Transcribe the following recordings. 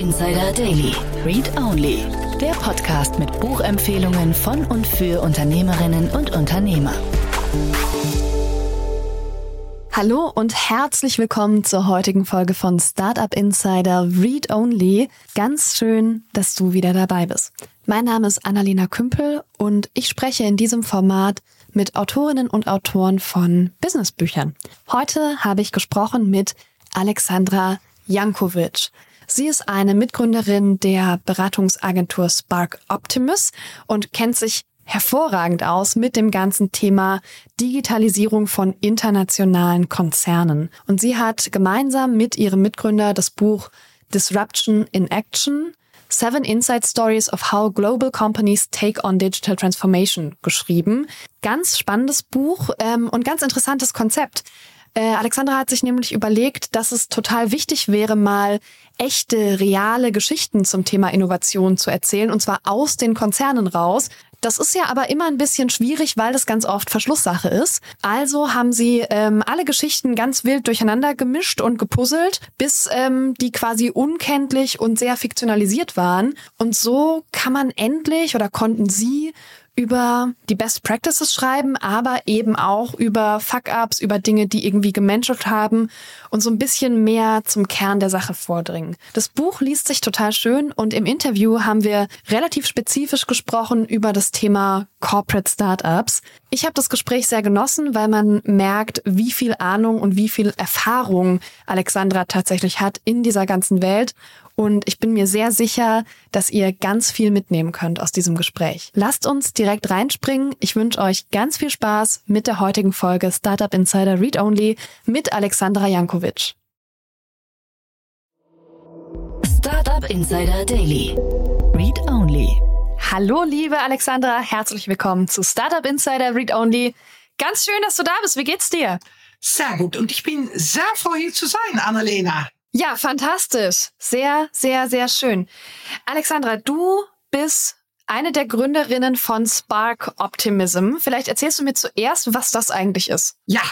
Insider Daily. Read Only. Der Podcast mit Buchempfehlungen von und für Unternehmerinnen und Unternehmer. Hallo und herzlich willkommen zur heutigen Folge von Startup Insider Read Only. Ganz schön, dass du wieder dabei bist. Mein Name ist Annalena Kümpel und ich spreche in diesem Format mit Autorinnen und Autoren von Businessbüchern. Heute habe ich gesprochen mit Alexandra Jankovic. Sie ist eine Mitgründerin der Beratungsagentur Spark Optimus und kennt sich hervorragend aus mit dem ganzen Thema Digitalisierung von internationalen Konzernen. Und sie hat gemeinsam mit ihrem Mitgründer das Buch Disruption in Action Seven Inside Stories of How Global Companies Take on Digital Transformation geschrieben. Ganz spannendes Buch ähm, und ganz interessantes Konzept. Äh, Alexandra hat sich nämlich überlegt, dass es total wichtig wäre, mal echte, reale Geschichten zum Thema Innovation zu erzählen, und zwar aus den Konzernen raus. Das ist ja aber immer ein bisschen schwierig, weil das ganz oft Verschlusssache ist. Also haben sie ähm, alle Geschichten ganz wild durcheinander gemischt und gepuzzelt, bis ähm, die quasi unkenntlich und sehr fiktionalisiert waren. Und so kann man endlich oder konnten sie über die Best Practices schreiben, aber eben auch über Fuck-ups, über Dinge, die irgendwie gemenschelt haben und so ein bisschen mehr zum Kern der Sache vordringen. Das Buch liest sich total schön und im Interview haben wir relativ spezifisch gesprochen über das Thema Corporate Startups. Ich habe das Gespräch sehr genossen, weil man merkt, wie viel Ahnung und wie viel Erfahrung Alexandra tatsächlich hat in dieser ganzen Welt und ich bin mir sehr sicher, dass ihr ganz viel mitnehmen könnt aus diesem Gespräch. Lasst uns direkt reinspringen. Ich wünsche euch ganz viel Spaß mit der heutigen Folge Startup Insider Read Only mit Alexandra Jankovic. Startup Insider Daily. Read Only. Hallo, liebe Alexandra. Herzlich willkommen zu Startup Insider Read Only. Ganz schön, dass du da bist. Wie geht's dir? Sehr gut. Und ich bin sehr froh, hier zu sein, Annalena. Ja, fantastisch. Sehr, sehr, sehr schön. Alexandra, du bist eine der Gründerinnen von Spark Optimism. Vielleicht erzählst du mir zuerst, was das eigentlich ist. Ja,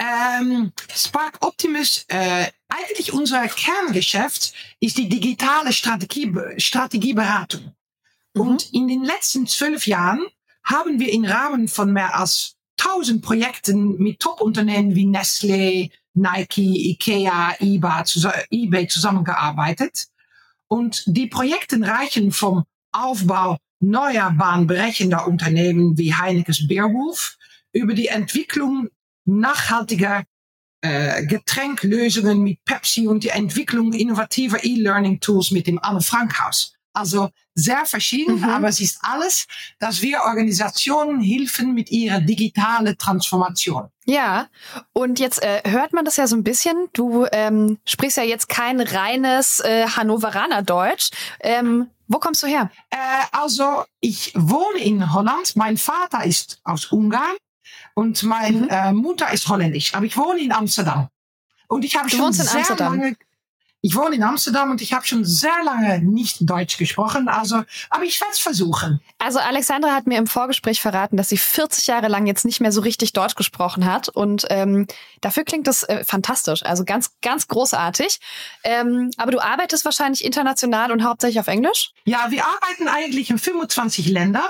ähm, Spark Optimus, äh, eigentlich unser Kerngeschäft ist die digitale Strategie, Strategieberatung. Mhm. Und in den letzten zwölf Jahren haben wir im Rahmen von mehr als tausend Projekten mit Top-Unternehmen wie Nestlé, Nike, Ikea, eBay zusammengearbeitet. Und die Projekte reichen vom Aufbau neuer bahnbrechender Unternehmen wie Heinekes Beerwolf über die Entwicklung nachhaltiger äh, Getränklösungen mit Pepsi und die Entwicklung innovativer E-Learning-Tools mit dem Anne Frank Haus. Also sehr verschieden, mhm. aber es ist alles, dass wir Organisationen helfen mit ihrer digitalen Transformation. Ja, und jetzt äh, hört man das ja so ein bisschen. Du ähm, sprichst ja jetzt kein reines äh, Hannoveraner Deutsch. Ähm, wo kommst du her? Äh, also ich wohne in Holland. Mein Vater ist aus Ungarn und meine mhm. äh, Mutter ist holländisch. Aber ich wohne in Amsterdam. Und ich habe schon sehr Amsterdam. lange ich wohne in Amsterdam und ich habe schon sehr lange nicht Deutsch gesprochen, also, aber ich werde es versuchen. Also Alexandra hat mir im Vorgespräch verraten, dass sie 40 Jahre lang jetzt nicht mehr so richtig Deutsch gesprochen hat und ähm, dafür klingt das äh, fantastisch, also ganz, ganz großartig. Ähm, aber du arbeitest wahrscheinlich international und hauptsächlich auf Englisch? Ja, wir arbeiten eigentlich in 25 Ländern.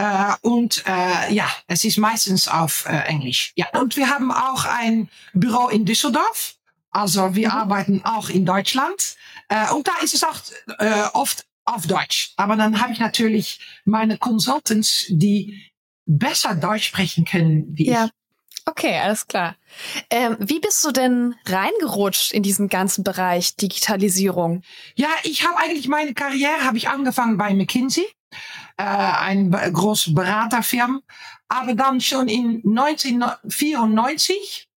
Uh, und uh, ja, es ist meistens auf uh, Englisch. Ja, und wir haben auch ein Büro in Düsseldorf. Also wir mhm. arbeiten auch in Deutschland. Äh, und da ist es auch äh, oft auf Deutsch. Aber dann habe ich natürlich meine Consultants, die besser Deutsch sprechen können wie ja. ich. Okay, alles klar. Ähm, wie bist du denn reingerutscht in diesen ganzen Bereich Digitalisierung? Ja, ich habe eigentlich meine Karriere habe ich angefangen bei McKinsey, äh, ein großes Beraterfirma, aber dann schon in 1994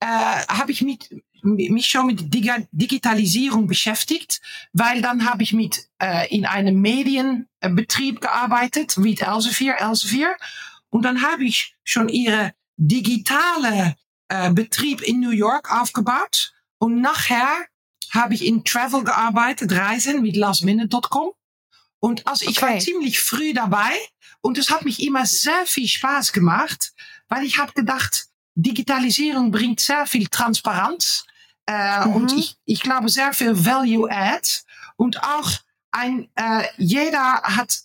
äh, habe ich mit mich schon mit Digitalisierung beschäftigt, weil dann habe ich mit äh, in einem Medienbetrieb gearbeitet, wie Elsevier, Elsevier. Und dann habe ich schon ihre digitale äh, Betrieb in New York aufgebaut. Und nachher habe ich in Travel gearbeitet, Reisen mit lastminute.com. Und also ich okay. war ziemlich früh dabei und es hat mich immer sehr viel Spaß gemacht, weil ich habe gedacht, Digitalisierung bringt sehr viel Transparenz äh, mhm. und ich, ich glaube sehr viel Value Add. Und auch ein, äh, jeder hat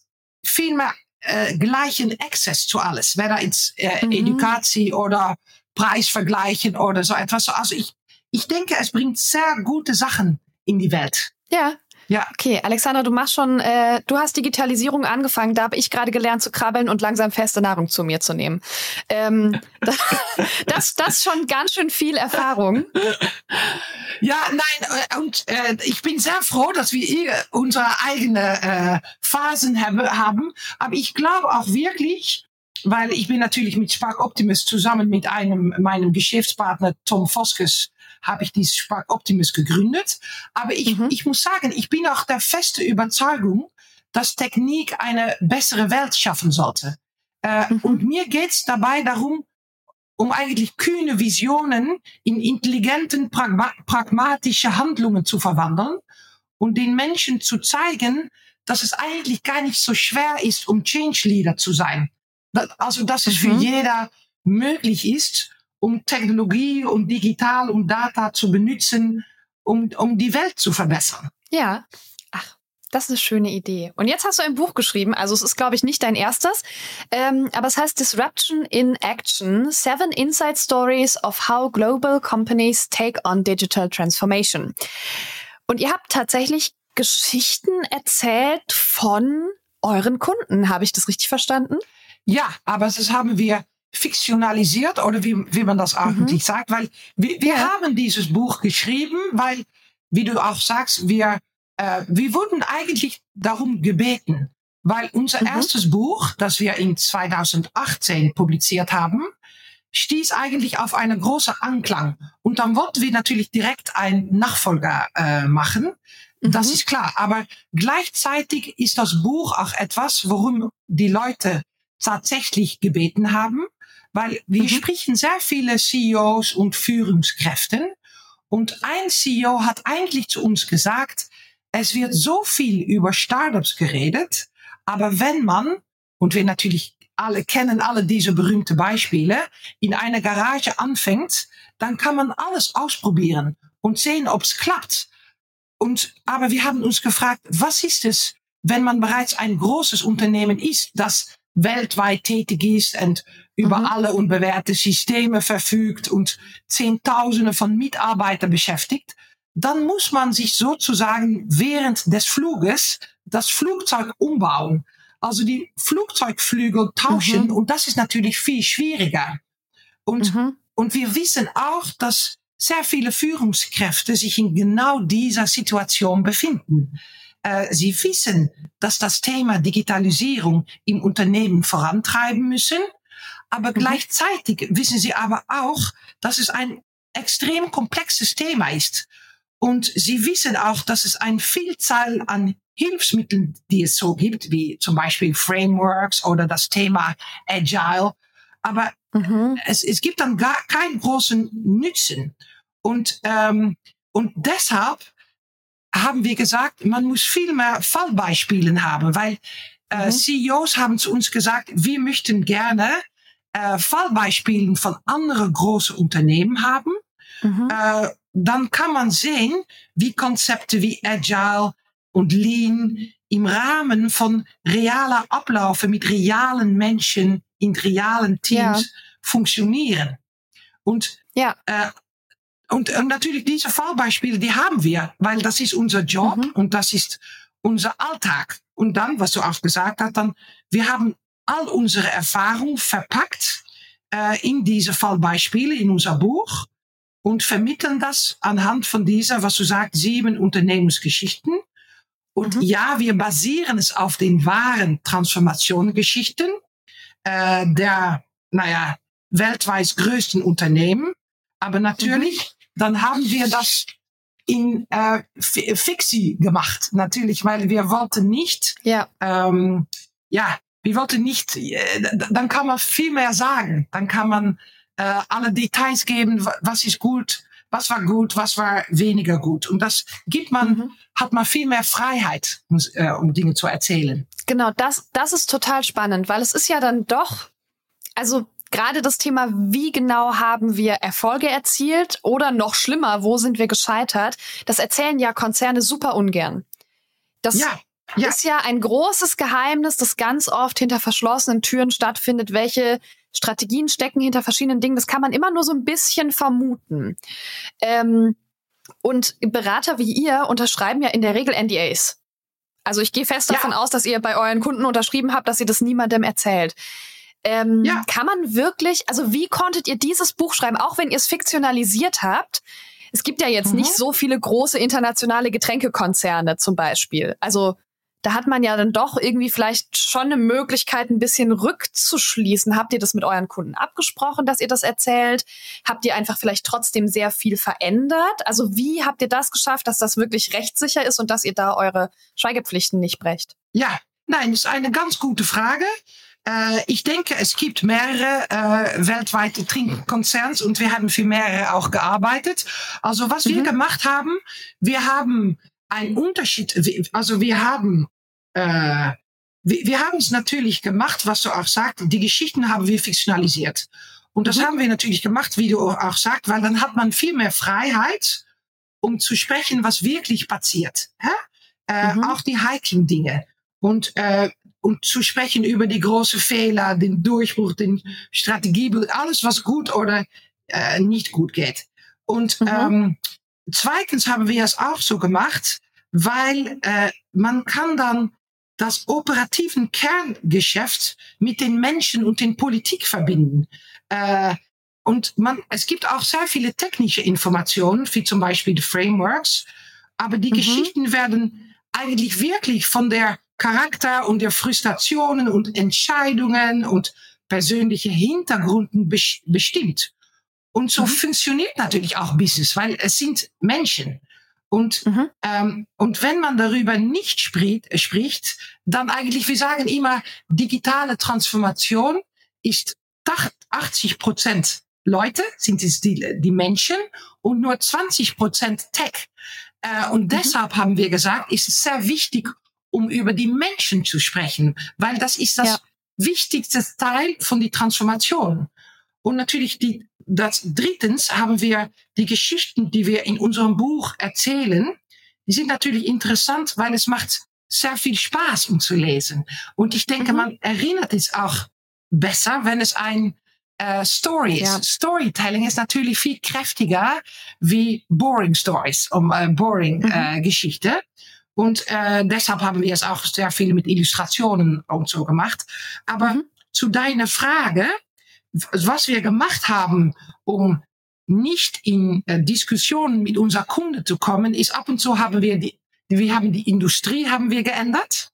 viel mehr äh, gleichen Access zu alles, weder ins äh, mhm. Edukatie oder Preisvergleichen oder so etwas. Also ich, ich denke, es bringt sehr gute Sachen in die Welt. Ja, ja. Okay, Alexandra, du machst schon, äh, du hast Digitalisierung angefangen. Da habe ich gerade gelernt zu krabbeln und langsam feste Nahrung zu mir zu nehmen. Ähm, das, das ist schon ganz schön viel Erfahrung. Ja, nein, äh, und äh, ich bin sehr froh, dass wir hier unsere eigene äh, Phasen haben. Aber ich glaube auch wirklich, weil ich bin natürlich mit Spark Optimus zusammen mit einem meinem Geschäftspartner Tom Voskes habe ich dieses Spark Optimus gegründet. Aber ich, mhm. ich muss sagen, ich bin auch der feste Überzeugung, dass Technik eine bessere Welt schaffen sollte. Äh, mhm. Und mir geht's dabei darum, um eigentlich kühne Visionen in intelligenten, pragma pragmatische Handlungen zu verwandeln und den Menschen zu zeigen, dass es eigentlich gar nicht so schwer ist, um Change Leader zu sein. Also, dass es mhm. für jeder möglich ist um Technologie und digital und Data zu benutzen, um, um die Welt zu verbessern. Ja. Ach, das ist eine schöne Idee. Und jetzt hast du ein Buch geschrieben, also es ist, glaube ich, nicht dein erstes, ähm, aber es heißt Disruption in Action, Seven Inside Stories of How Global Companies Take on Digital Transformation. Und ihr habt tatsächlich Geschichten erzählt von euren Kunden. Habe ich das richtig verstanden? Ja, aber das haben wir fiktionalisiert oder wie, wie man das eigentlich mhm. sagt, weil wir, wir ja. haben dieses Buch geschrieben, weil, wie du auch sagst, wir, äh, wir wurden eigentlich darum gebeten, weil unser mhm. erstes Buch, das wir in 2018 publiziert haben, stieß eigentlich auf eine große Anklang. Und dann wollten wir natürlich direkt einen Nachfolger äh, machen. Das mhm. ist klar. Aber gleichzeitig ist das Buch auch etwas, worum die Leute tatsächlich gebeten haben weil wir mhm. sprechen sehr viele CEOs und Führungskräften. Und ein CEO hat eigentlich zu uns gesagt, es wird so viel über Startups geredet, aber wenn man, und wir natürlich alle kennen alle diese berühmten Beispiele, in einer Garage anfängt, dann kann man alles ausprobieren und sehen, ob es klappt. Und, aber wir haben uns gefragt, was ist es, wenn man bereits ein großes Unternehmen ist, das weltweit tätig ist und über mhm. alle unbewährte Systeme verfügt und Zehntausende von Mitarbeitern beschäftigt, dann muss man sich sozusagen während des Fluges das Flugzeug umbauen. Also die Flugzeugflügel tauschen mhm. und das ist natürlich viel schwieriger. Und, mhm. und wir wissen auch, dass sehr viele Führungskräfte sich in genau dieser Situation befinden. Äh, sie wissen, dass das Thema Digitalisierung im Unternehmen vorantreiben müssen. Aber mhm. gleichzeitig wissen sie aber auch, dass es ein extrem komplexes Thema ist. Und sie wissen auch, dass es eine Vielzahl an Hilfsmitteln, die es so gibt, wie zum Beispiel Frameworks oder das Thema Agile. Aber mhm. es, es gibt dann gar keinen großen Nutzen. Und, ähm, und deshalb haben wir gesagt, man muss viel mehr Fallbeispielen haben, weil äh, mhm. CEOs haben zu uns gesagt, wir möchten gerne äh, Fallbeispielen von anderen großen Unternehmen haben. Mhm. Äh, dann kann man sehen, wie Konzepte wie Agile und Lean im Rahmen von realer Ablaufen mit realen Menschen in realen Teams ja. funktionieren. Und ja. Äh, und, und natürlich diese Fallbeispiele, die haben wir, weil das ist unser Job mhm. und das ist unser Alltag. Und dann, was du auch gesagt hast, dann, wir haben all unsere Erfahrung verpackt äh, in diese Fallbeispiele in unser Buch und vermitteln das anhand von dieser, was du sagst, sieben Unternehmensgeschichten. Und mhm. ja, wir basieren es auf den wahren Transformationsgeschichten äh, der, naja, weltweit größten Unternehmen. Aber natürlich mhm dann haben wir das in äh, Fixie gemacht, natürlich, weil wir wollten nicht, ja, ähm, ja, wir wollten nicht, äh, dann kann man viel mehr sagen, dann kann man äh, alle Details geben, was ist gut, was war gut, was war weniger gut. Und das gibt man, mhm. hat man viel mehr Freiheit, um, äh, um Dinge zu erzählen. Genau, das, das ist total spannend, weil es ist ja dann doch, also gerade das Thema, wie genau haben wir Erfolge erzielt oder noch schlimmer, wo sind wir gescheitert, das erzählen ja Konzerne super ungern. Das ja. Ja. ist ja ein großes Geheimnis, das ganz oft hinter verschlossenen Türen stattfindet. Welche Strategien stecken hinter verschiedenen Dingen? Das kann man immer nur so ein bisschen vermuten. Ähm, und Berater wie ihr unterschreiben ja in der Regel NDAs. Also ich gehe fest davon ja. aus, dass ihr bei euren Kunden unterschrieben habt, dass ihr das niemandem erzählt. Ähm, ja. Kann man wirklich, also wie konntet ihr dieses Buch schreiben, auch wenn ihr es fiktionalisiert habt? Es gibt ja jetzt mhm. nicht so viele große internationale Getränkekonzerne zum Beispiel. Also da hat man ja dann doch irgendwie vielleicht schon eine Möglichkeit, ein bisschen rückzuschließen. Habt ihr das mit euren Kunden abgesprochen, dass ihr das erzählt? Habt ihr einfach vielleicht trotzdem sehr viel verändert? Also wie habt ihr das geschafft, dass das wirklich rechtssicher ist und dass ihr da eure Schweigepflichten nicht brecht? Ja, nein, das ist eine ganz gute Frage. Äh, ich denke, es gibt mehrere äh, weltweite Trinkkonzerns und wir haben für mehrere auch gearbeitet. Also was mhm. wir gemacht haben, wir haben einen Unterschied, also wir haben äh, wir, wir haben es natürlich gemacht, was du auch sagst, die Geschichten haben wir fiktionalisiert. Und das mhm. haben wir natürlich gemacht, wie du auch sagst, weil dann hat man viel mehr Freiheit, um zu sprechen, was wirklich passiert. Äh, mhm. Auch die heiklen Dinge. Und äh, und zu sprechen über die großen Fehler, den Durchbruch, den Strategie, alles was gut oder äh, nicht gut geht. Und mhm. ähm, zweitens haben wir es auch so gemacht, weil äh, man kann dann das operativen Kerngeschäft mit den Menschen und den Politik verbinden. Äh, und man, es gibt auch sehr viele technische Informationen, wie zum Beispiel die Frameworks, aber die mhm. Geschichten werden eigentlich wirklich von der Charakter und der Frustrationen und Entscheidungen und persönliche Hintergründen bestimmt. Und so mhm. funktioniert natürlich auch Business, weil es sind Menschen. Und, mhm. ähm, und wenn man darüber nicht spricht, spricht, dann eigentlich, wir sagen immer, digitale Transformation ist 80 Prozent Leute, sind es die, die Menschen und nur 20 Prozent Tech. Äh, und mhm. deshalb haben wir gesagt, ist es sehr wichtig, um über die Menschen zu sprechen, weil das ist das ja. wichtigste Teil von die Transformation. Und natürlich die, das drittens haben wir die Geschichten, die wir in unserem Buch erzählen, die sind natürlich interessant, weil es macht sehr viel Spaß, um zu lesen. Und ich denke, mhm. man erinnert es auch besser, wenn es ein äh, Story ist. Ja. Storytelling ist natürlich viel kräftiger wie Boring Stories, um äh, Boring mhm. äh, Geschichte. Und äh, deshalb haben wir es auch sehr viel mit Illustrationen und so gemacht. Aber mhm. zu deiner Frage, was wir gemacht haben, um nicht in äh, Diskussionen mit unserer Kunde zu kommen, ist ab und zu haben wir die, wir haben die Industrie haben wir geändert.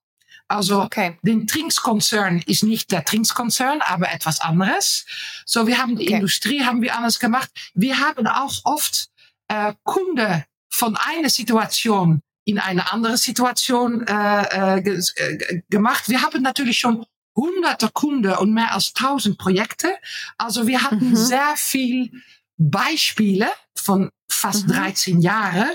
Also okay. den Trinkskonzern ist nicht der Trinkskonzern, aber etwas anderes. So, wir haben die okay. Industrie haben wir anders gemacht. Wir haben auch oft äh, Kunde von einer Situation in eine andere Situation äh, äh, äh, gemacht. Wir haben natürlich schon hunderte Kunden und mehr als tausend Projekte. Also wir hatten mhm. sehr viel Beispiele von fast mhm. 13 Jahren,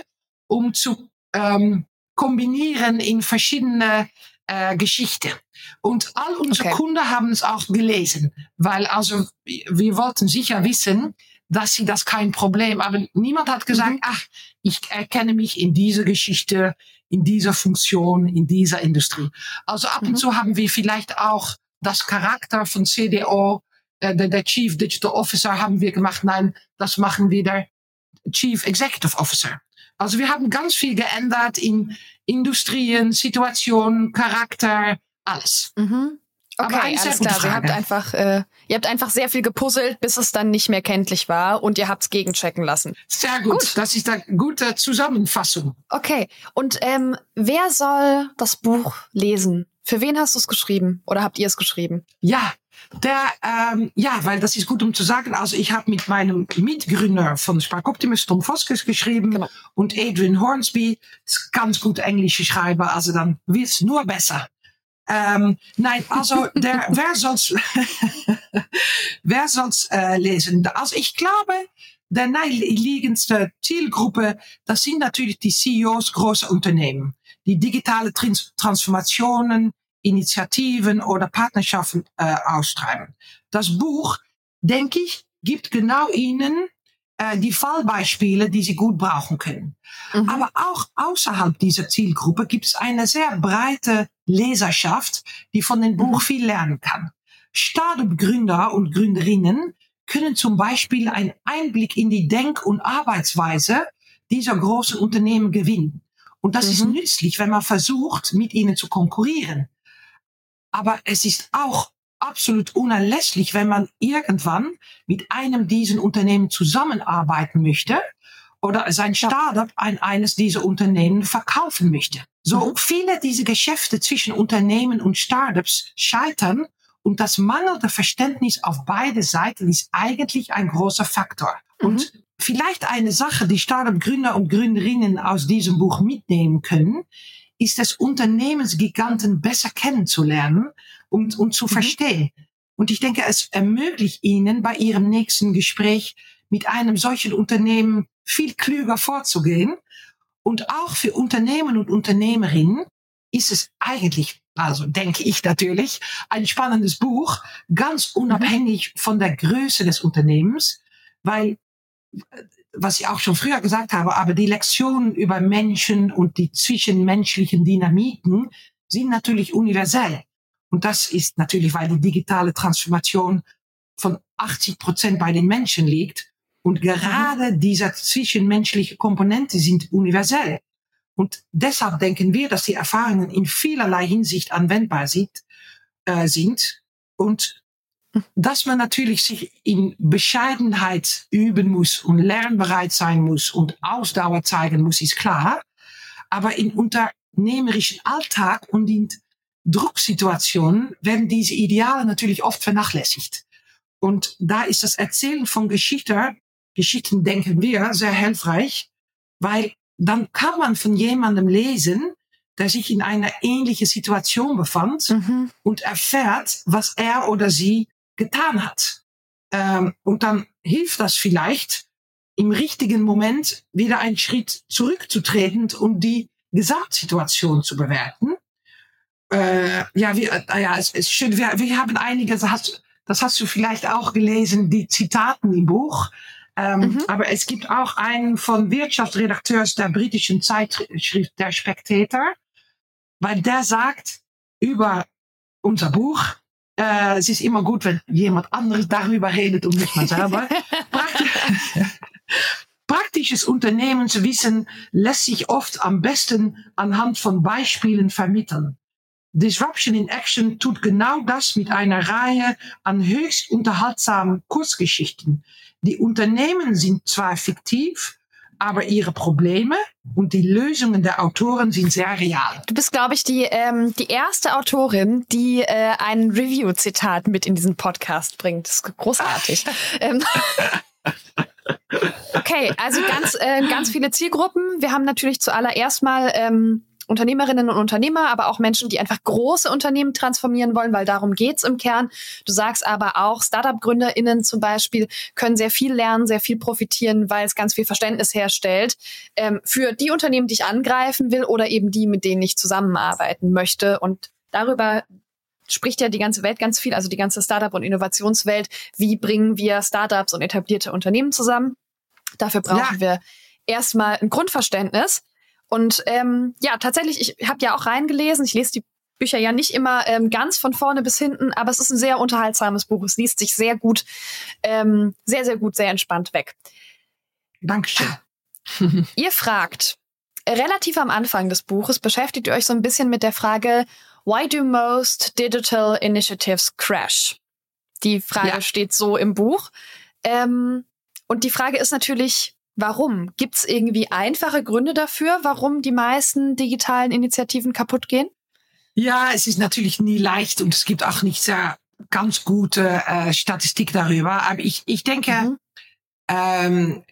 um zu ähm, kombinieren in verschiedene äh, Geschichten. Und all unsere okay. Kunden haben es auch gelesen, weil also wir wollten sicher wissen, dass sie das kein Problem, aber niemand hat gesagt, mhm. ach, ich erkenne mich in dieser Geschichte, in dieser Funktion, in dieser Industrie. Also ab mhm. und zu haben wir vielleicht auch das Charakter von CDO, äh, der, der Chief Digital Officer haben wir gemacht. Nein, das machen wir der Chief Executive Officer. Also wir haben ganz viel geändert in Industrien, Situationen, Charakter, alles. Mhm. Okay, alles klar. Frage. Ihr habt einfach, äh, ihr habt einfach sehr viel gepuzzelt, bis es dann nicht mehr kenntlich war und ihr habt's gegenchecken lassen. Sehr gut. gut. Das ist eine gute Zusammenfassung. Okay. Und ähm, wer soll das Buch lesen? Für wen hast du es geschrieben oder habt ihr es geschrieben? Ja, der, ähm, ja, weil das ist gut um zu sagen. Also ich habe mit meinem Mitgründer von Spark Optimus, Tom Voskes, geschrieben genau. und Adrian Hornsby, ganz gut englische Schreiber, also dann wird's nur besser. Ähm, nein, also der, wer soll's äh, lesen? Also ich glaube, der naheliegendste Zielgruppe, das sind natürlich die CEOs großer Unternehmen, die digitale Trans Transformationen, Initiativen oder Partnerschaften äh, austreiben. Das Buch, denke ich, gibt genau ihnen äh, die Fallbeispiele, die sie gut brauchen können. Mhm. Aber auch außerhalb dieser Zielgruppe gibt es eine sehr breite Leserschaft, die von dem Buch mhm. viel lernen kann. Startup-Gründer und Gründerinnen können zum Beispiel einen Einblick in die Denk- und Arbeitsweise dieser großen Unternehmen gewinnen. Und das mhm. ist nützlich, wenn man versucht, mit ihnen zu konkurrieren. Aber es ist auch absolut unerlässlich, wenn man irgendwann mit einem dieser Unternehmen zusammenarbeiten möchte oder sein Startup an eines dieser Unternehmen verkaufen möchte. So mhm. viele dieser Geschäfte zwischen Unternehmen und Startups scheitern und das mangelnde Verständnis auf beide Seiten ist eigentlich ein großer Faktor. Mhm. Und vielleicht eine Sache, die Startup-Gründer und Gründerinnen aus diesem Buch mitnehmen können, ist es Unternehmensgiganten besser kennenzulernen und, und zu mhm. verstehen. Und ich denke, es ermöglicht Ihnen bei Ihrem nächsten Gespräch mit einem solchen Unternehmen viel klüger vorzugehen. Und auch für Unternehmen und Unternehmerinnen ist es eigentlich, also denke ich natürlich, ein spannendes Buch, ganz mhm. unabhängig von der Größe des Unternehmens, weil was ich auch schon früher gesagt habe, aber die Lektionen über Menschen und die zwischenmenschlichen Dynamiken sind natürlich universell. Und das ist natürlich, weil die digitale Transformation von 80 Prozent bei den Menschen liegt. Und gerade diese zwischenmenschliche Komponente sind universell. Und deshalb denken wir, dass die Erfahrungen in vielerlei Hinsicht anwendbar sind, äh, sind und dass man natürlich sich in Bescheidenheit üben muss und lernbereit sein muss und Ausdauer zeigen muss, ist klar. Aber im unternehmerischen Alltag und in Drucksituationen werden diese Ideale natürlich oft vernachlässigt. Und da ist das Erzählen von Geschichten, Geschichten denken wir, sehr hilfreich, weil dann kann man von jemandem lesen, der sich in einer ähnlichen Situation befand mhm. und erfährt, was er oder sie getan hat. Ähm, und dann hilft das vielleicht, im richtigen Moment wieder einen Schritt zurückzutreten und die Gesamtsituation zu bewerten. Äh, ja, wir, äh, ja, es ist schön. Wir, wir haben einige, das hast, das hast du vielleicht auch gelesen, die Zitaten im Buch. Ähm, mhm. Aber es gibt auch einen von Wirtschaftsredakteurs der britischen Zeitschrift Der Spectator, weil der sagt über unser Buch, äh, es ist immer gut, wenn jemand anderes darüber redet und nicht man selber. Praktisches Unternehmenswissen lässt sich oft am besten anhand von Beispielen vermitteln. Disruption in Action tut genau das mit einer Reihe an höchst unterhaltsamen Kurzgeschichten. Die Unternehmen sind zwar fiktiv, aber ihre Probleme und die Lösungen der Autoren sind sehr real. Du bist, glaube ich, die, ähm, die erste Autorin, die äh, ein Review-Zitat mit in diesen Podcast bringt. Das ist großartig. ähm, okay, also ganz, äh, ganz viele Zielgruppen. Wir haben natürlich zuallererst mal ähm, Unternehmerinnen und Unternehmer, aber auch Menschen, die einfach große Unternehmen transformieren wollen, weil darum geht's im Kern. Du sagst aber auch, Startup-GründerInnen zum Beispiel können sehr viel lernen, sehr viel profitieren, weil es ganz viel Verständnis herstellt ähm, für die Unternehmen, die ich angreifen will oder eben die, mit denen ich zusammenarbeiten möchte. Und darüber spricht ja die ganze Welt ganz viel, also die ganze Startup- und Innovationswelt. Wie bringen wir Startups und etablierte Unternehmen zusammen? Dafür brauchen ja. wir erstmal ein Grundverständnis. Und ähm, ja, tatsächlich, ich habe ja auch reingelesen, ich lese die Bücher ja nicht immer ähm, ganz von vorne bis hinten, aber es ist ein sehr unterhaltsames Buch. Es liest sich sehr gut, ähm, sehr, sehr gut, sehr entspannt weg. Dankeschön. ihr fragt, relativ am Anfang des Buches beschäftigt ihr euch so ein bisschen mit der Frage, why do most digital initiatives crash? Die Frage ja. steht so im Buch. Ähm, und die Frage ist natürlich, Warum? Gibt es irgendwie einfache Gründe dafür, warum die meisten digitalen Initiativen kaputt gehen? Ja, es ist natürlich nie leicht und es gibt auch nicht sehr ganz gute äh, Statistik darüber. Aber ich, ich denke, mhm. ähm,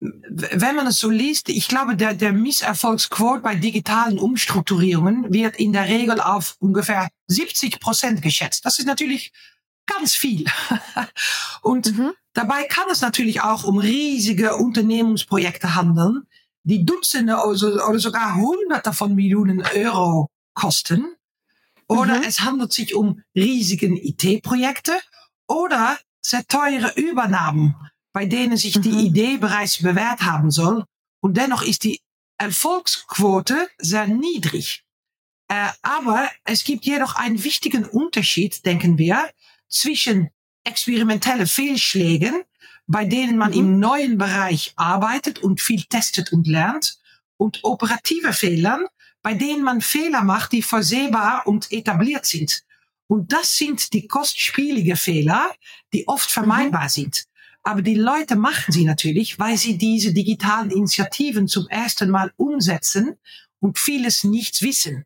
wenn man es so liest, ich glaube, der, der Misserfolgsquote bei digitalen Umstrukturierungen wird in der Regel auf ungefähr 70 Prozent geschätzt. Das ist natürlich ganz viel. Und mhm. dabei kann es natürlich auch um riesige Unternehmensprojekte handeln, die Dutzende oder sogar Hunderte von Millionen Euro kosten. Oder mhm. es handelt sich um riesigen IT-Projekte oder sehr teure Übernahmen, bei denen sich die Mhm. Idee bereits bewährt haben soll. Und dennoch ist die Erfolgsquote sehr niedrig. Äh, aber es gibt jedoch einen wichtigen Unterschied, denken wir, zwischen experimentelle Fehlschlägen, bei denen man Mhm. im neuen Bereich arbeitet und viel testet und lernt, und operative Fehlern, bei denen man Fehler macht, die vorsehbar und etabliert sind. Und das sind die kostspielige Fehler, die oft vermeidbar sind. Aber die Leute machen sie natürlich, weil sie diese digitalen Initiativen zum ersten Mal umsetzen und vieles nicht wissen.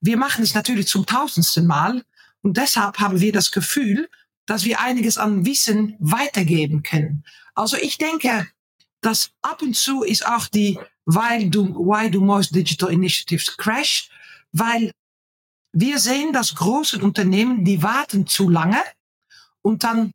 Wir machen es natürlich zum tausendsten Mal und deshalb haben wir das Gefühl, dass wir einiges an Wissen weitergeben können. Also ich denke, dass ab und zu ist auch die Why do, why do most digital initiatives crash? Weil wir sehen, dass große Unternehmen, die warten zu lange und dann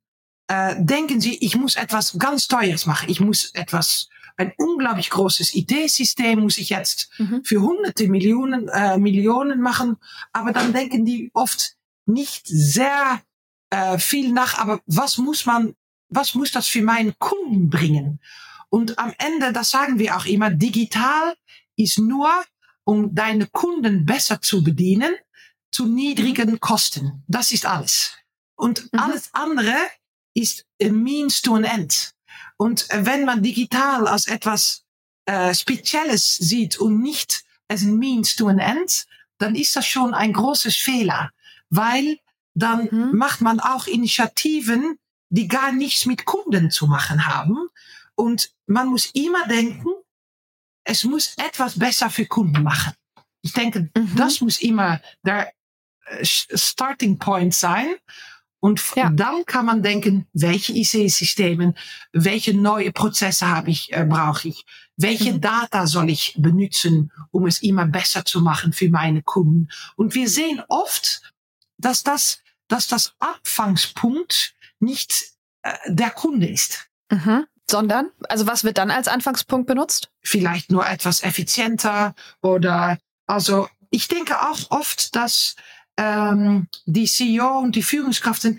äh, denken sie, ich muss etwas ganz Teures machen. Ich muss etwas, ein unglaublich großes IT-System muss ich jetzt Mhm. für hunderte Millionen, äh, Millionen machen. Aber dann denken die oft nicht sehr äh, viel nach, aber was muss man, was muss das für meinen Kunden bringen? Und am Ende, das sagen wir auch immer, digital ist nur, um deine Kunden besser zu bedienen, zu niedrigen Kosten. Das ist alles. Und Mhm. alles andere ist a means to an end. Und äh, wenn man digital als etwas äh, Spezielles sieht und nicht as a means to an end, dann ist das schon ein großes Fehler, weil dann Mhm. macht man auch Initiativen, die gar nichts mit Kunden zu machen haben. Und man muss immer denken, es muss etwas besser für Kunden machen. Ich denke, Mhm. das muss immer der äh, Starting Point sein. Und Ja. dann kann man denken, welche IC-Systemen, welche neue Prozesse habe ich, äh, brauche ich, welche Mhm. Data soll ich benutzen, um es immer besser zu machen für meine Kunden. Und wir sehen oft, dass das, dass das Abfangspunkt nicht äh, der Kunde ist. Mhm. Sondern, also was wird dann als Anfangspunkt benutzt? vielleicht nur etwas effizienter oder also ich denke auch oft, dass ähm, die CEO und die Führungskräfte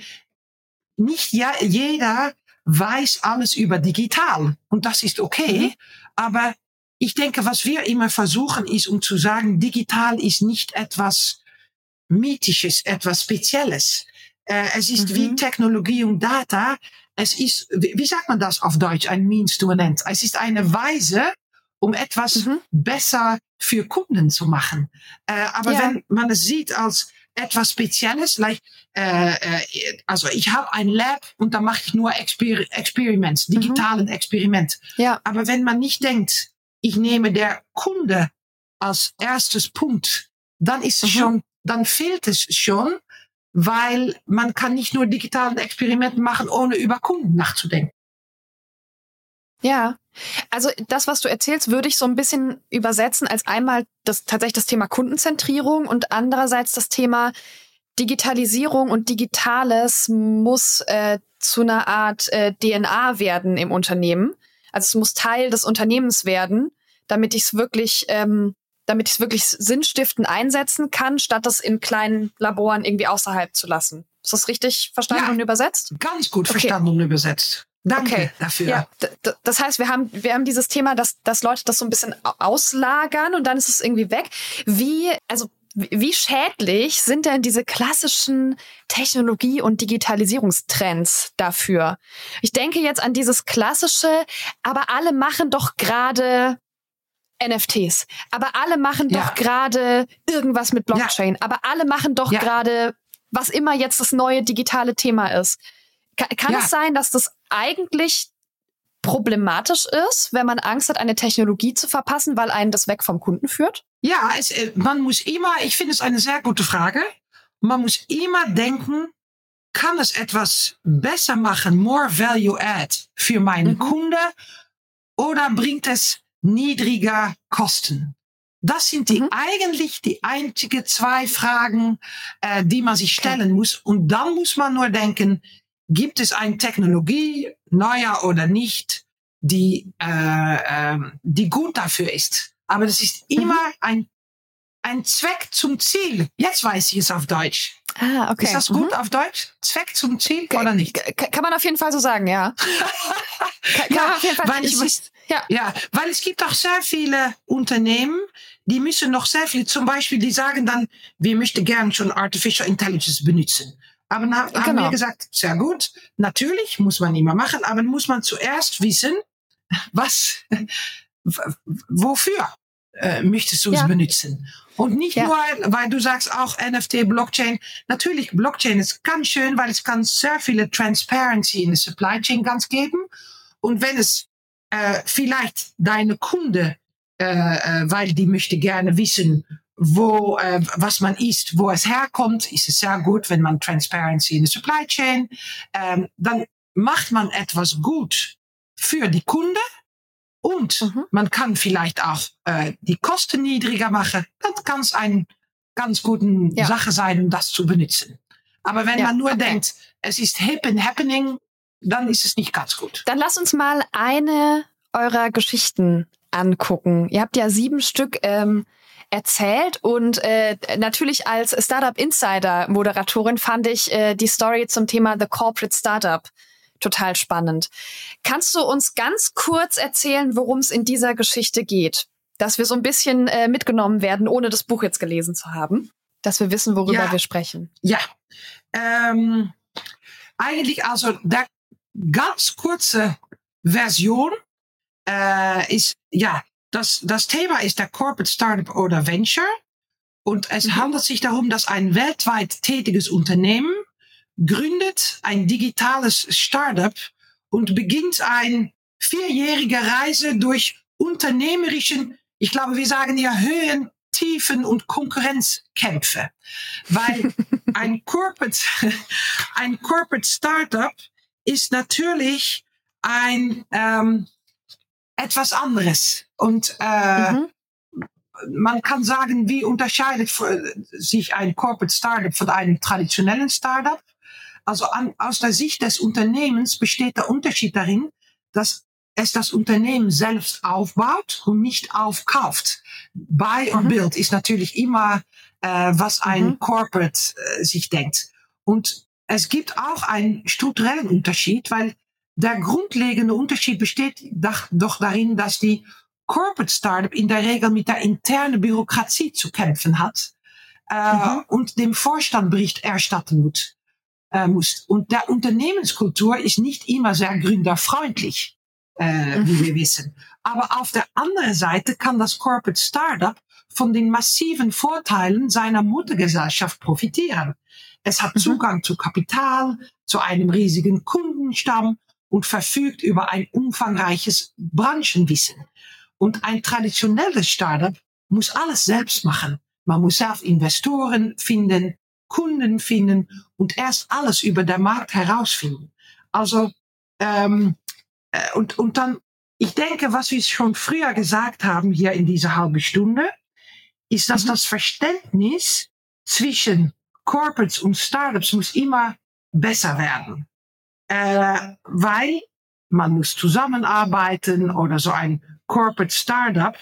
nicht ja, jeder weiß alles über digital und das ist okay, Mhm. aber ich denke, was wir immer versuchen ist, um zu sagen, digital ist nicht etwas mythisches, etwas Spezielles. Äh, es ist Mhm. wie Technologie und Data. Es ist, wie, wie sagt man das auf Deutsch? Ein Means to an End. Es ist eine Weise, um etwas Mhm. besser für Kunden zu machen. Äh, aber Ja. wenn man es sieht als etwas Spezielles, like, äh, äh, also ich habe ein Lab und da mache ich nur Exper Experiments, Mhm. digitalen Experiment. Ja. Aber wenn man nicht denkt, ich nehme der Kunde als erstes Punkt, dann ist es Mhm. schon, dann fehlt es schon, weil man kann nicht nur digitalen Experimente machen, ohne über Kunden nachzudenken. Ja, also das, was du erzählst, würde ich so ein bisschen übersetzen als einmal das tatsächlich das Thema Kundenzentrierung und andererseits das Thema Digitalisierung und Digitales muss äh, zu einer Art äh, DNA werden im Unternehmen. Also es muss Teil des Unternehmens werden, damit ich es wirklich, ähm, damit ich es wirklich sinnstiftend einsetzen kann, statt das in kleinen Laboren irgendwie außerhalb zu lassen. Ist das richtig verstanden Ja. und übersetzt? Ganz gut Okay. verstanden und übersetzt. Danke Okay. dafür. Ja, das heißt, wir haben, wir haben dieses Thema, dass, dass Leute das so ein bisschen au- auslagern und dann ist es irgendwie weg. Wie, also, wie schädlich sind denn diese klassischen Technologie- und Digitalisierungstrends dafür? Ich denke jetzt an dieses klassische, aber alle machen doch gerade NFTs, aber alle machen Ja. doch gerade irgendwas mit Blockchain, aber alle machen doch Ja. gerade was immer jetzt das neue digitale Thema ist. Ka- Kann Ja. es sein, dass das eigentlich problematisch ist, wenn man Angst hat, eine Technologie zu verpassen, weil einen das weg vom Kunden führt? Ja, es, äh, man muss immer, ich finde es eine sehr gute Frage. Man muss immer denken, kann es etwas besser machen, more value add für meinen Mhm. Kunde oder bringt es niedriger Kosten? Das sind die Mhm. eigentlich die einzige zwei Fragen, äh, die man sich stellen muss. Und dann muss man nur denken, gibt es eine Technologie, neuer oder nicht, die, äh, ähm, die gut dafür ist? Aber das ist immer ein ein Zweck zum Ziel. Jetzt weiß ich es auf Deutsch. Ah, okay. Ist das gut mhm. auf Deutsch? Zweck zum Ziel oder nicht? Kann man auf jeden Fall so sagen, ja. kann, kann ja, auf jeden Fall weil es ist, ja. ja, weil es gibt auch sehr viele Unternehmen, die müssen noch sehr viel, zum Beispiel, die sagen dann, wir möchten gern schon Artificial Intelligence benutzen. Aber dann haben genau. wir gesagt, sehr gut, natürlich muss man immer machen, aber muss man zuerst wissen, was, wofür äh, möchtest du ja. es benutzen? Und nicht ja. nur, weil du sagst auch NFT, Blockchain. Natürlich, Blockchain ist ganz schön, weil es kann sehr viele Transparency in der Supply Chain ganz geben. Und wenn es äh, vielleicht deine Kunde, äh, äh, weil die möchte gerne wissen, wo äh, was man isst, wo es herkommt, ist es sehr gut, wenn man Transparency in der Supply Chain, ähm, dann macht man etwas gut für die Kunde und mhm. man kann vielleicht auch äh, die Kosten niedriger machen. Das kann es eine ganz gute ja. Sache sein, um das zu benutzen. Aber wenn ja, man nur okay. denkt, es ist hip and happening, dann ist es nicht ganz gut. Dann lass uns mal eine eurer Geschichten angucken. Ihr habt ja sieben Stück ähm, erzählt und äh, natürlich als Startup Insider Moderatorin fand ich äh, die Story zum Thema The Corporate Startup total spannend. Kannst du uns ganz kurz erzählen, worum es in dieser Geschichte geht? Dass wir so ein bisschen äh, mitgenommen werden, ohne das Buch jetzt gelesen zu haben. Dass wir wissen, worüber ja. wir sprechen. Ja. Ähm, eigentlich also der ganz kurze Version äh, ist, ja, das, das Thema ist der Corporate Startup oder Venture. Und es mhm. handelt sich darum, dass ein weltweit tätiges Unternehmen gründet ein digitales Startup und beginnt ein vierjährige Reise durch unternehmerischen, ich glaube, wir sagen ja Höhen, Tiefen und Konkurrenzkämpfe. Weil ein Corporate, ein Corporate Startup ist natürlich ein ähm, etwas anderes. Und äh, mhm. man kann sagen, wie unterscheidet sich ein Corporate Startup von einem traditionellen Startup? Also an, aus der Sicht des Unternehmens besteht der Unterschied darin, dass es das Unternehmen selbst aufbaut und nicht aufkauft. Buy und mhm. Build ist natürlich immer, äh, was ein mhm. Corporate äh, sich denkt. Und es gibt auch einen strukturellen Unterschied, weil der grundlegende Unterschied besteht doch, darin, dass die Corporate Startup in der Regel mit der internen Bürokratie zu kämpfen hat äh, mhm. und dem Vorstand Bericht erstatten muss äh, muss. Und der Unternehmenskultur ist nicht immer sehr gründerfreundlich, äh, mhm. wie wir wissen. Aber auf der anderen Seite kann das Corporate Startup von den massiven Vorteilen seiner Muttergesellschaft profitieren. Es hat mhm. Zugang zu Kapital, zu einem riesigen Kundenstamm und verfügt über ein umfangreiches Branchenwissen. Und ein traditionelles Startup muss alles selbst machen. Man muss selbst Investoren finden, Kunden finden und erst alles über den Markt herausfinden. Also ähm, äh, und und dann, ich denke, was wir schon früher gesagt haben hier in dieser halben Stunde, ist, dass mhm. das Verständnis zwischen Corporates und Startups muss immer besser werden, äh, weil man muss zusammenarbeiten oder so ein Corporate Startup,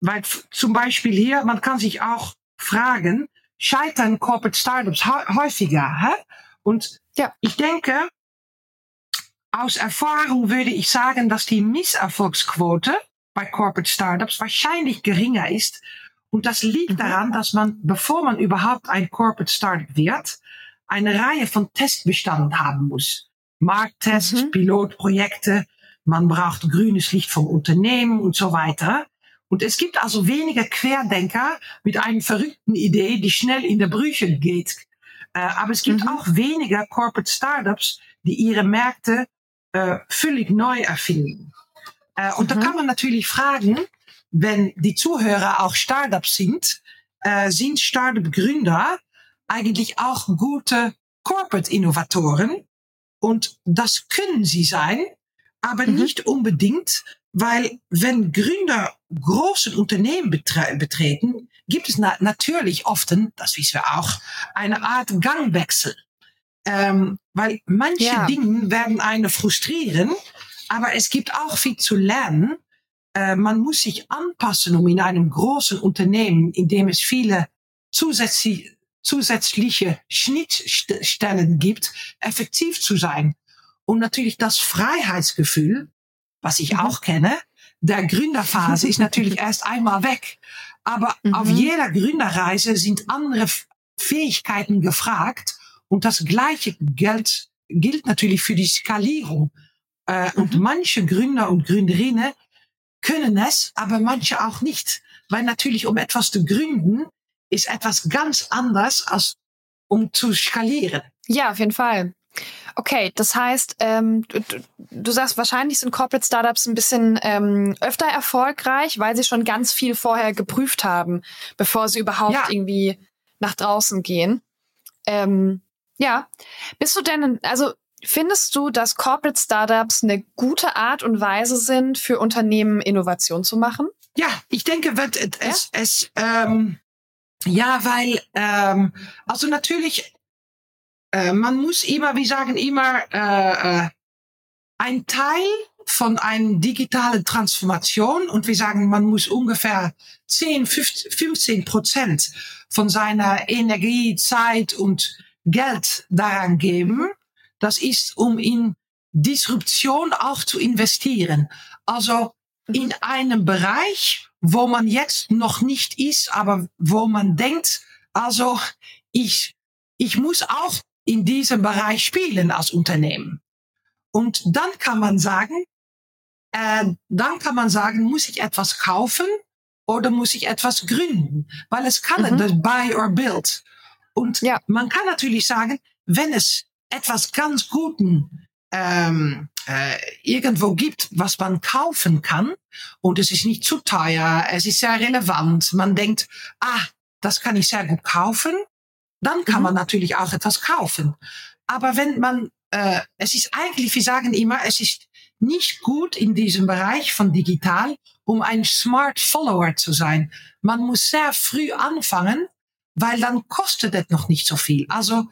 weil zum Beispiel hier, man kann sich auch fragen, scheitern Corporate Startups häufiger. Hä? Und ja. ich denke, aus Erfahrung würde ich sagen, dass die Misserfolgsquote bei Corporate Startups wahrscheinlich geringer ist. Und das liegt mhm. daran, dass man, bevor man überhaupt ein Corporate Startup wird, eine Reihe von Testbestanden haben muss. Markttests, mhm. Pilotprojekte, man braucht grünes Licht vom Unternehmen und so weiter. Und es gibt also weniger Querdenker mit einer verrückten Idee, die schnell in der Brüche geht. Äh, aber es gibt mhm. auch weniger Corporate Startups, die ihre Märkte äh, völlig neu erfinden. Äh, und mhm. da kann man natürlich fragen, wenn die Zuhörer auch Startups sind, äh, sind Startup-Gründer eigentlich auch gute Corporate-Innovatoren? Und das können sie sein, aber mhm. nicht unbedingt, weil wenn Gründer große Unternehmen betre betreten, gibt es na natürlich oft, das wissen wir auch, eine Art Gangwechsel. Ähm, weil manche ja. Dinge werden einen frustrieren, aber es gibt auch viel zu lernen, äh, man muss sich anpassen, um in einem großen Unternehmen, in dem es viele zusätzliche, zusätzliche Schnittstellen gibt, effektiv zu sein. Und natürlich das Freiheitsgefühl, was ich mhm. auch kenne, der Gründerphase ist natürlich erst einmal weg. Aber mhm. auf jeder Gründerreise sind andere Fähigkeiten gefragt. Und das gleiche gilt, gilt natürlich für die Skalierung. Äh, mhm. Und manche Gründer und Gründerinnen können es, aber manche auch nicht. Weil natürlich, um etwas zu gründen, ist etwas ganz anders als um zu skalieren. Ja, auf jeden Fall. Okay, das heißt, ähm, du, du, sagst, wahrscheinlich sind Corporate Startups ein bisschen ähm, öfter erfolgreich, weil sie schon ganz viel vorher geprüft haben, bevor sie überhaupt ja. irgendwie nach draußen gehen. Ähm, ja, bist du denn, also findest du, dass Corporate Startups eine gute Art und Weise sind, für Unternehmen Innovation zu machen? Ja, ich denke, wird es, ja? es, es ähm, ja, weil ähm, also natürlich äh, man muss immer, wir sagen immer, äh, äh, ein Teil von einer digitalen Transformation und wir sagen, man muss ungefähr 10, 15 Prozent von seiner Energie, Zeit und Geld daran geben. Das ist, um in Disruption auch zu investieren. Also in einem Bereich, wo man jetzt noch nicht ist, aber wo man denkt, also ich, ich muss auch in diesem Bereich spielen als Unternehmen. Und dann kann man sagen, äh, dann kann man sagen, muss ich etwas kaufen oder muss ich etwas gründen? Weil es kann mhm. das Buy or Build. Und ja. man kann natürlich sagen, wenn es etwas ganz Guten ähm, äh, irgendwo gibt, was man kaufen kann und es ist nicht zu teuer, es ist sehr relevant, man denkt, ah, das kann ich sehr gut kaufen, dann kann mhm. man natürlich auch etwas kaufen. Aber wenn man, äh, es ist eigentlich, wir sagen immer, es ist nicht gut in diesem Bereich von digital, um ein Smart Follower zu sein. Man muss sehr früh anfangen, weil dann kostet es noch nicht so viel. Also,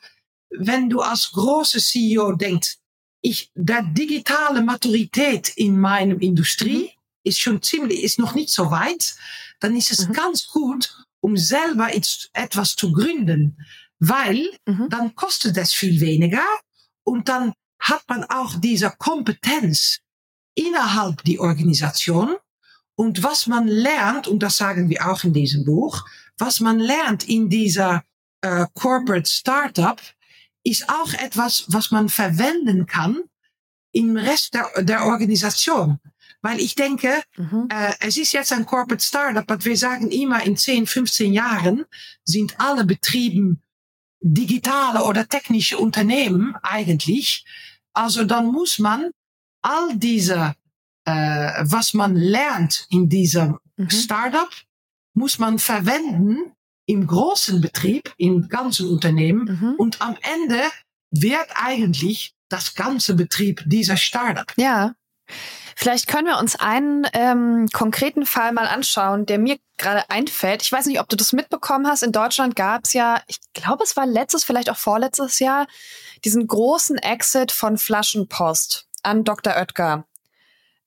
wenn du als große CEO denkst, ich, der digitale Maturität in meinem Industrie mhm. ist schon ziemlich, ist noch nicht so weit, dann ist es mhm. ganz gut, um selber etwas zu gründen, weil mhm. dann kostet es viel weniger und dann hat man auch diese Kompetenz innerhalb die Organisation und was man lernt, und das sagen wir auch in diesem Buch, was man lernt in dieser äh, Corporate Startup, ist auch etwas, was man verwenden kann im Rest der, der Organisation. Weil ich denke, mhm. äh, es ist jetzt ein Corporate Startup, aber wir sagen immer, in 10, 15 Jahren sind alle Betrieben digitale oder technische Unternehmen eigentlich. Also dann muss man all diese, äh, was man lernt in diesem mhm. Startup, muss man verwenden im großen Betrieb, im ganzen Unternehmen. Mhm. Und am Ende wird eigentlich das ganze Betrieb dieser Startup. Ja. Vielleicht können wir uns einen ähm, konkreten Fall mal anschauen, der mir gerade einfällt. Ich weiß nicht, ob du das mitbekommen hast. In Deutschland gab es ja, ich glaube, es war letztes, vielleicht auch vorletztes Jahr, diesen großen Exit von Flaschenpost an Dr. Oetker.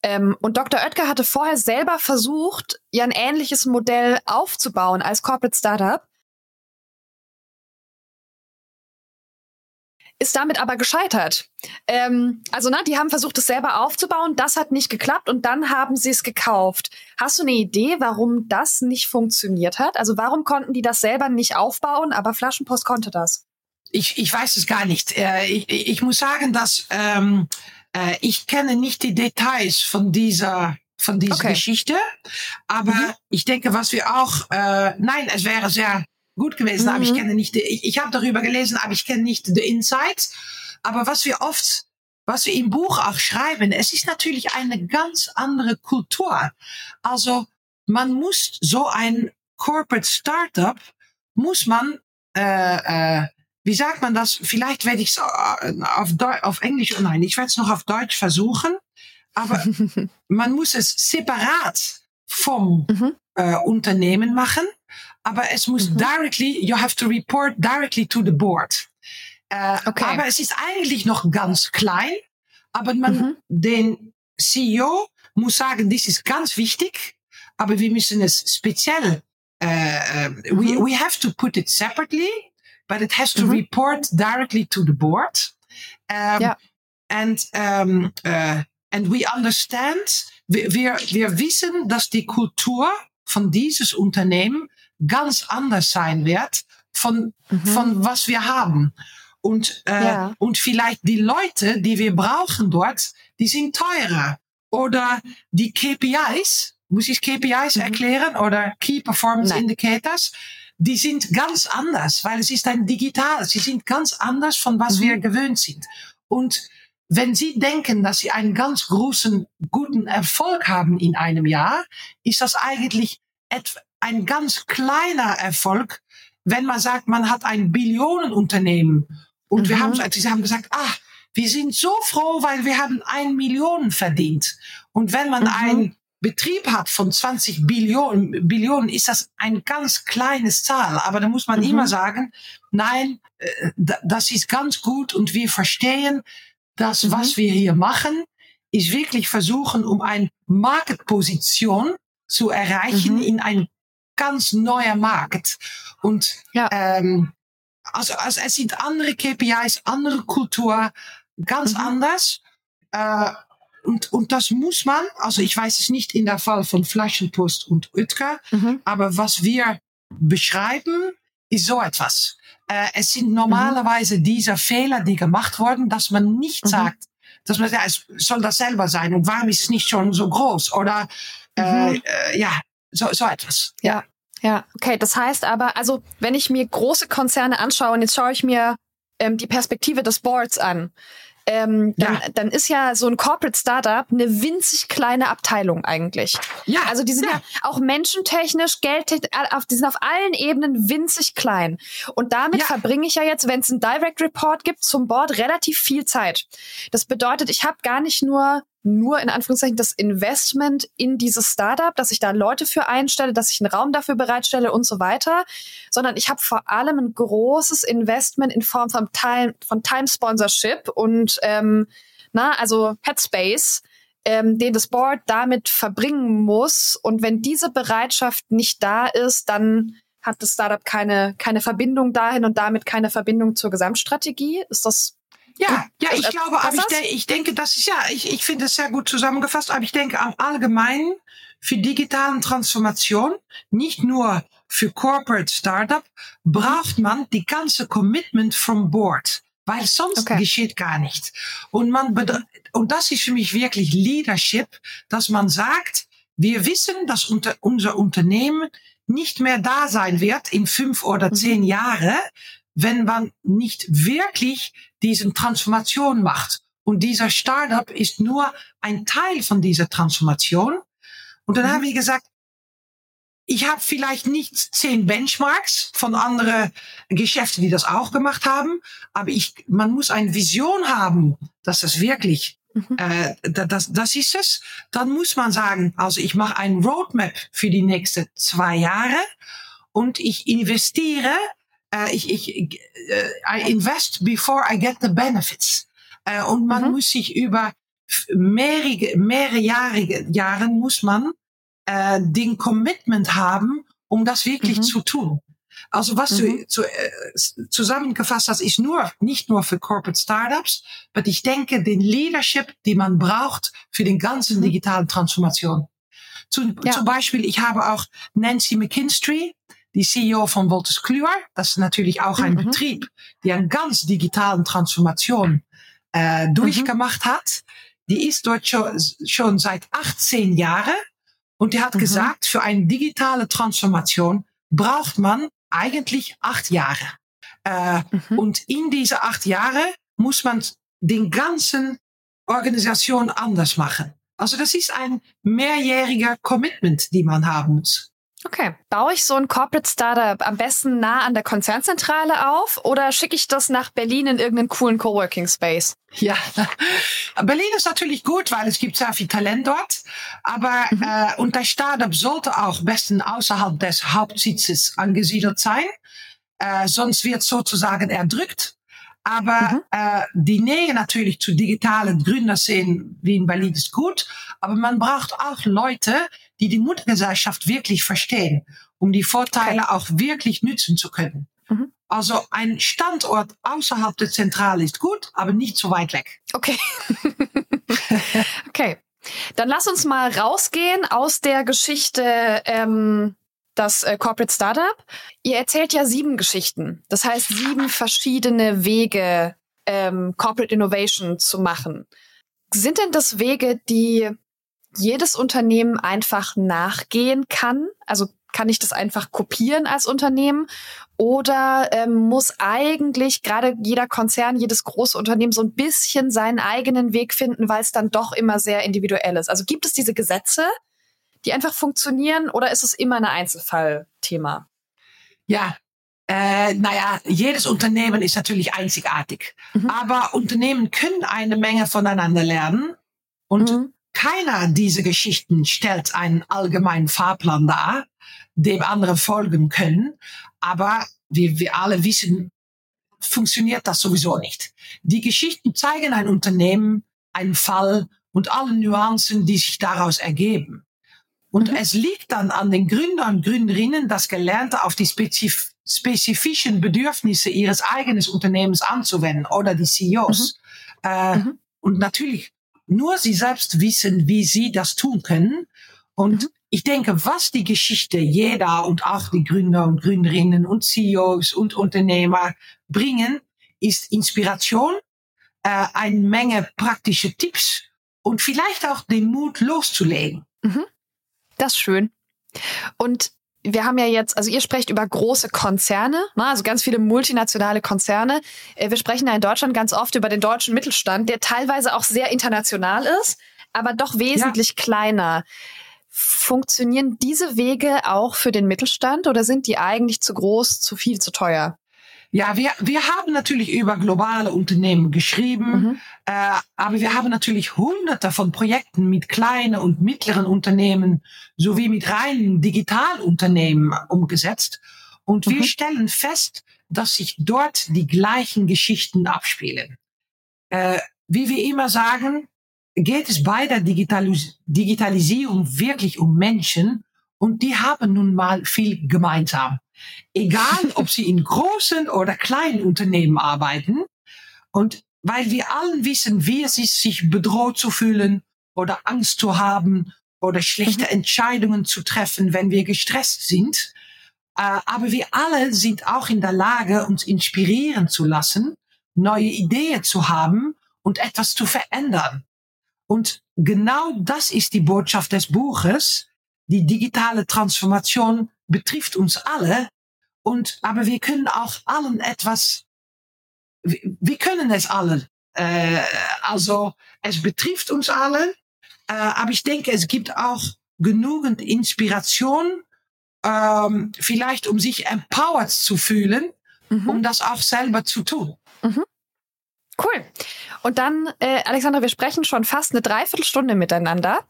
Ähm, und Dr. Oetker hatte vorher selber versucht, ja ein ähnliches Modell aufzubauen als Corporate Startup. ist damit aber gescheitert. Ähm, also, ne, die haben versucht, es selber aufzubauen. Das hat nicht geklappt und dann haben sie es gekauft. Hast du eine Idee, warum das nicht funktioniert hat? Also, warum konnten die das selber nicht aufbauen, aber Flaschenpost konnte das? Ich, ich weiß es gar nicht. Äh, ich, ich muss sagen, dass ähm, äh, ich kenne nicht die Details von dieser von dieser okay. Geschichte, aber mhm. ich denke, was wir auch, äh, nein, es wäre sehr gut gewesen, mhm. aber ich mhm. kenne nicht, ich, ich habe darüber gelesen, aber ich kenne nicht die Insights. Aber was wir oft, was wir im Buch auch schreiben, es ist natürlich eine ganz andere Kultur. Also man muss so ein Corporate Startup, muss man, äh, äh, wie sagt man das? Vielleicht werde ich es äh, auf, auf Englisch, oh nein, ich werde es noch auf Deutsch versuchen. Aber man muss es separat vom mhm. äh, Unternehmen machen aber es muss mhm. directly, you have to report directly to the board. Äh, okay. Aber es ist eigentlich noch ganz klein, aber man, mhm. den CEO muss sagen, das ist ganz wichtig, aber wir müssen es speziell, äh, uh, we, we have to put it separately, but it has to mhm. report directly to the board. Um, ja. And, um, uh, and we understand, wir, wir, wir wissen, dass die Kultur von dieses Unternehmen ganz anders sein wird von, mhm. von was wir haben. Und, äh, ja. und vielleicht die Leute, die wir brauchen dort, die sind teurer. Oder die KPIs, muss ich KPIs mhm. erklären? Oder Key Performance Nein. Indicators? Die sind ganz anders, weil es ist ein digital. Sie sind ganz anders von was mhm. wir gewöhnt sind. Und wenn Sie denken, dass Sie einen ganz großen, guten Erfolg haben in einem Jahr, ist das eigentlich ein ganz kleiner Erfolg, wenn man sagt, man hat ein Billionenunternehmen und mhm. wir haben, sie haben gesagt, ah, wir sind so froh, weil wir haben ein Million verdient. Und wenn man mhm. einen Betrieb hat von 20 Billionen, Billionen, ist das ein ganz kleines Zahl. Aber da muss man mhm. immer sagen, nein, äh, das ist ganz gut und wir verstehen, dass mhm. was wir hier machen, ist wirklich versuchen, um eine Marktposition zu erreichen mhm. in ein ganz neuer Markt. Und ja. ähm, also, also es sind andere KPIs, andere Kultur, ganz mhm. anders. Äh, und, und das muss man, also ich weiß es nicht in der Fall von Flaschenpost und Oetker, mhm. aber was wir beschreiben, ist so etwas. Äh, es sind normalerweise mhm. diese Fehler, die gemacht wurden, dass man nicht mhm. sagt, dass man ja, es soll das selber sein und warum ist es nicht schon so groß oder äh, mhm. äh, ja, so, so etwas. Ja. Ja, okay. Das heißt aber, also wenn ich mir große Konzerne anschaue und jetzt schaue ich mir ähm, die Perspektive des Boards an, ähm, dann, ja. dann ist ja so ein Corporate Startup eine winzig kleine Abteilung eigentlich. Ja. Also die sind ja, ja auch menschentechnisch, geldtechnisch, auf, die sind auf allen Ebenen winzig klein. Und damit ja. verbringe ich ja jetzt, wenn es einen Direct Report gibt, zum Board relativ viel Zeit. Das bedeutet, ich habe gar nicht nur nur in Anführungszeichen das Investment in dieses Startup, dass ich da Leute für einstelle, dass ich einen Raum dafür bereitstelle und so weiter, sondern ich habe vor allem ein großes Investment in Form von Time, von Time Sponsorship und ähm, na, also Headspace, ähm, den das Board damit verbringen muss. Und wenn diese Bereitschaft nicht da ist, dann hat das Startup keine, keine Verbindung dahin und damit keine Verbindung zur Gesamtstrategie. Ist das ja, ja, ich glaube, aber ich, de ich denke, das ist ja, ich, ich finde es sehr gut zusammengefasst, aber ich denke am Allgemeinen für digitalen Transformation, nicht nur für Corporate Startup, braucht man die ganze Commitment from board, weil sonst okay. geschieht gar nichts. Und man, und das ist für mich wirklich Leadership, dass man sagt, wir wissen, dass unter, unser Unternehmen nicht mehr da sein wird in fünf oder mhm. zehn Jahre, wenn man nicht wirklich diesen Transformation macht. Und dieser Startup ist nur ein Teil von dieser Transformation. Und dann mhm. haben wir gesagt, ich habe vielleicht nicht zehn Benchmarks von anderen Geschäften, die das auch gemacht haben, aber ich, man muss eine Vision haben, dass es wirklich, mhm. äh, das, das ist es. Dann muss man sagen, also ich mache ein Roadmap für die nächsten zwei Jahre und ich investiere äh, ich, ich, äh, I invest before I get the benefits. Äh, und man mhm. muss sich über mehrere, mehrere Jahre, Jahren muss man äh, den Commitment haben, um das wirklich mhm. zu tun. Also was mhm. du zu, äh, zusammengefasst hast, ist nur nicht nur für Corporate Startups, aber ich denke den Leadership, die man braucht für den ganzen mhm. digitalen Transformation. Zum, ja. zum Beispiel, ich habe auch Nancy McKinstry, die CEO von Wolters Kluwer. Das ist natürlich auch ein mhm. Betrieb, die eine ganz digitalen Transformation äh, durchgemacht mhm. hat. Die ist dort schon, schon seit 18 Jahren und die hat mhm. gesagt, für eine digitale Transformation braucht man eigentlich acht Jahre. Äh, mhm. Und in diese acht Jahre muss man den ganzen Organisation anders machen. Also das ist ein mehrjähriger Commitment, die man haben muss. Okay. Baue ich so ein Corporate Startup am besten nah an der Konzernzentrale auf oder schicke ich das nach Berlin in irgendeinen coolen Coworking Space? Ja, Berlin ist natürlich gut, weil es gibt sehr viel Talent dort. Aber mhm. äh, und das Startup sollte auch besten außerhalb des Hauptsitzes angesiedelt sein. Äh, sonst wird sozusagen erdrückt. Aber mhm. äh, die Nähe natürlich zu digitalen Gründerszenen wie in Berlin ist gut. aber man braucht auch Leute, die die Muttergesellschaft wirklich verstehen, um die Vorteile okay. auch wirklich nützen zu können. Mhm. Also ein Standort außerhalb der Zentrale ist gut, aber nicht zu weit weg. Okay. okay. Dann lass uns mal rausgehen aus der Geschichte ähm, das äh, Corporate Startup. Ihr erzählt ja sieben Geschichten. Das heißt sieben verschiedene Wege, ähm, Corporate Innovation zu machen. Sind denn das Wege, die jedes Unternehmen einfach nachgehen kann? Also kann ich das einfach kopieren als Unternehmen? Oder ähm, muss eigentlich gerade jeder Konzern, jedes große Unternehmen so ein bisschen seinen eigenen Weg finden, weil es dann doch immer sehr individuell ist? Also gibt es diese Gesetze, die einfach funktionieren oder ist es immer ein Einzelfallthema? Ja, äh, naja, jedes Unternehmen ist natürlich einzigartig. Mhm. Aber Unternehmen können eine Menge voneinander lernen und mhm. Keiner dieser Geschichten stellt einen allgemeinen Fahrplan dar, dem andere folgen können. Aber wie wir alle wissen, funktioniert das sowieso nicht. Die Geschichten zeigen ein Unternehmen, einen Fall und alle Nuancen, die sich daraus ergeben. Und mhm. es liegt dann an den Gründern und Gründerinnen, das Gelernte auf die spezif spezifischen Bedürfnisse ihres eigenen Unternehmens anzuwenden oder die CEOs. Mhm. Äh, mhm. Und natürlich nur sie selbst wissen, wie sie das tun können. Und mhm. ich denke, was die Geschichte jeder und auch die Gründer und Gründerinnen und CEOs und Unternehmer bringen, ist Inspiration, äh, eine Menge praktische Tipps und vielleicht auch den Mut loszulegen. Mhm. Das ist schön. Und wir haben ja jetzt, also ihr sprecht über große Konzerne, ne, also ganz viele multinationale Konzerne. Äh, wir sprechen ja in Deutschland ganz oft über den deutschen Mittelstand, der teilweise auch sehr international ist, aber doch wesentlich ja. kleiner. Funktionieren diese Wege auch für den Mittelstand oder sind die eigentlich zu groß, zu viel, zu teuer? Ja, wir, wir haben natürlich über globale Unternehmen geschrieben, mhm. äh, aber wir haben natürlich hunderte von Projekten mit kleinen und mittleren Unternehmen sowie mit reinen Digitalunternehmen umgesetzt. Und mhm. wir stellen fest, dass sich dort die gleichen Geschichten abspielen. Äh, wie wir immer sagen, geht es bei der Digitalis Digitalisierung wirklich um Menschen und die haben nun mal viel gemeinsam. Egal, ob sie in großen oder kleinen Unternehmen arbeiten. Und weil wir allen wissen, wie es ist, sich bedroht zu fühlen oder Angst zu haben oder schlechte mhm. Entscheidungen zu treffen, wenn wir gestresst sind. Äh, aber wir alle sind auch in der Lage, uns inspirieren zu lassen, neue Ideen zu haben und etwas zu verändern. Und genau das ist die Botschaft des Buches. Die digitale Transformation betrifft uns alle. Und, aber wir können auch allen etwas, wir, können es alle. Äh, also, es betrifft uns alle. Äh, aber ich denke, es gibt auch genügend Inspiration, ähm, vielleicht um sich empowered zu fühlen, mhm. um das auch selber zu tun. Mhm. Cool. Und dann, äh, Alexandra, wir sprechen schon fast eine Dreiviertelstunde miteinander.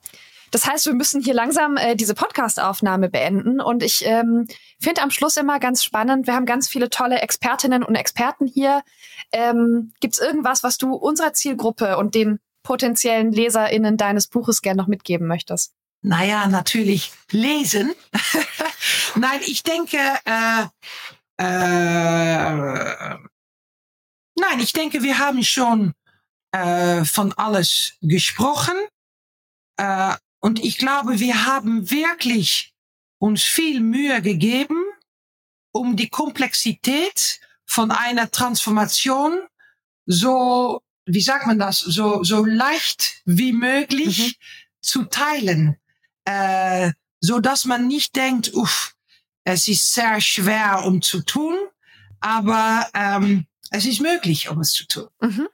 Das heißt, wir müssen hier langsam äh, diese Podcast-Aufnahme beenden. Und ich ähm, finde am Schluss immer ganz spannend, wir haben ganz viele tolle Expertinnen und Experten hier. Ähm, Gibt es irgendwas, was du unserer Zielgruppe und den potenziellen LeserInnen deines Buches gern noch mitgeben möchtest? Naja, natürlich lesen. Nein, ich denke, äh, äh, nein, ich denke, wir haben schon äh, von alles gesprochen. Äh, und ich glaube, wir haben wirklich uns viel Mühe gegeben, um die Komplexität von einer Transformation so, wie sagt man das, so, so leicht wie möglich mhm. zu teilen, äh, so dass man nicht denkt, uff, es ist sehr schwer, um zu tun, aber ähm, es ist möglich, um es zu tun. Mhm.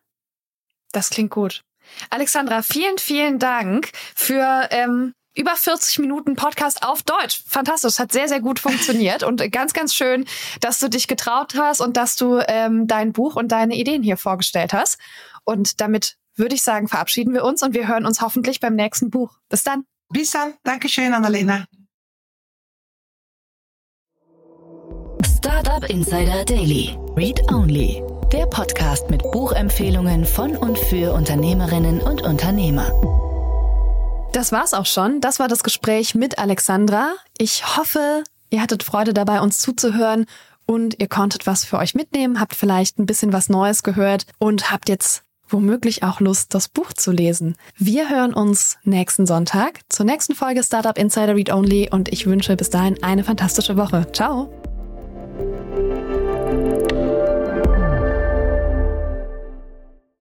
Das klingt gut. Alexandra, vielen, vielen Dank für ähm, über 40 Minuten Podcast auf Deutsch. Fantastisch, hat sehr, sehr gut funktioniert und ganz, ganz schön, dass du dich getraut hast und dass du ähm, dein Buch und deine Ideen hier vorgestellt hast. Und damit würde ich sagen, verabschieden wir uns und wir hören uns hoffentlich beim nächsten Buch. Bis dann. Bis dann. Dankeschön, Annalena. Startup Insider Daily. Read Only. Der Podcast mit Buchempfehlungen von und für Unternehmerinnen und Unternehmer. Das war's auch schon. Das war das Gespräch mit Alexandra. Ich hoffe, ihr hattet Freude dabei, uns zuzuhören und ihr konntet was für euch mitnehmen, habt vielleicht ein bisschen was Neues gehört und habt jetzt womöglich auch Lust, das Buch zu lesen. Wir hören uns nächsten Sonntag zur nächsten Folge Startup Insider Read Only und ich wünsche bis dahin eine fantastische Woche. Ciao!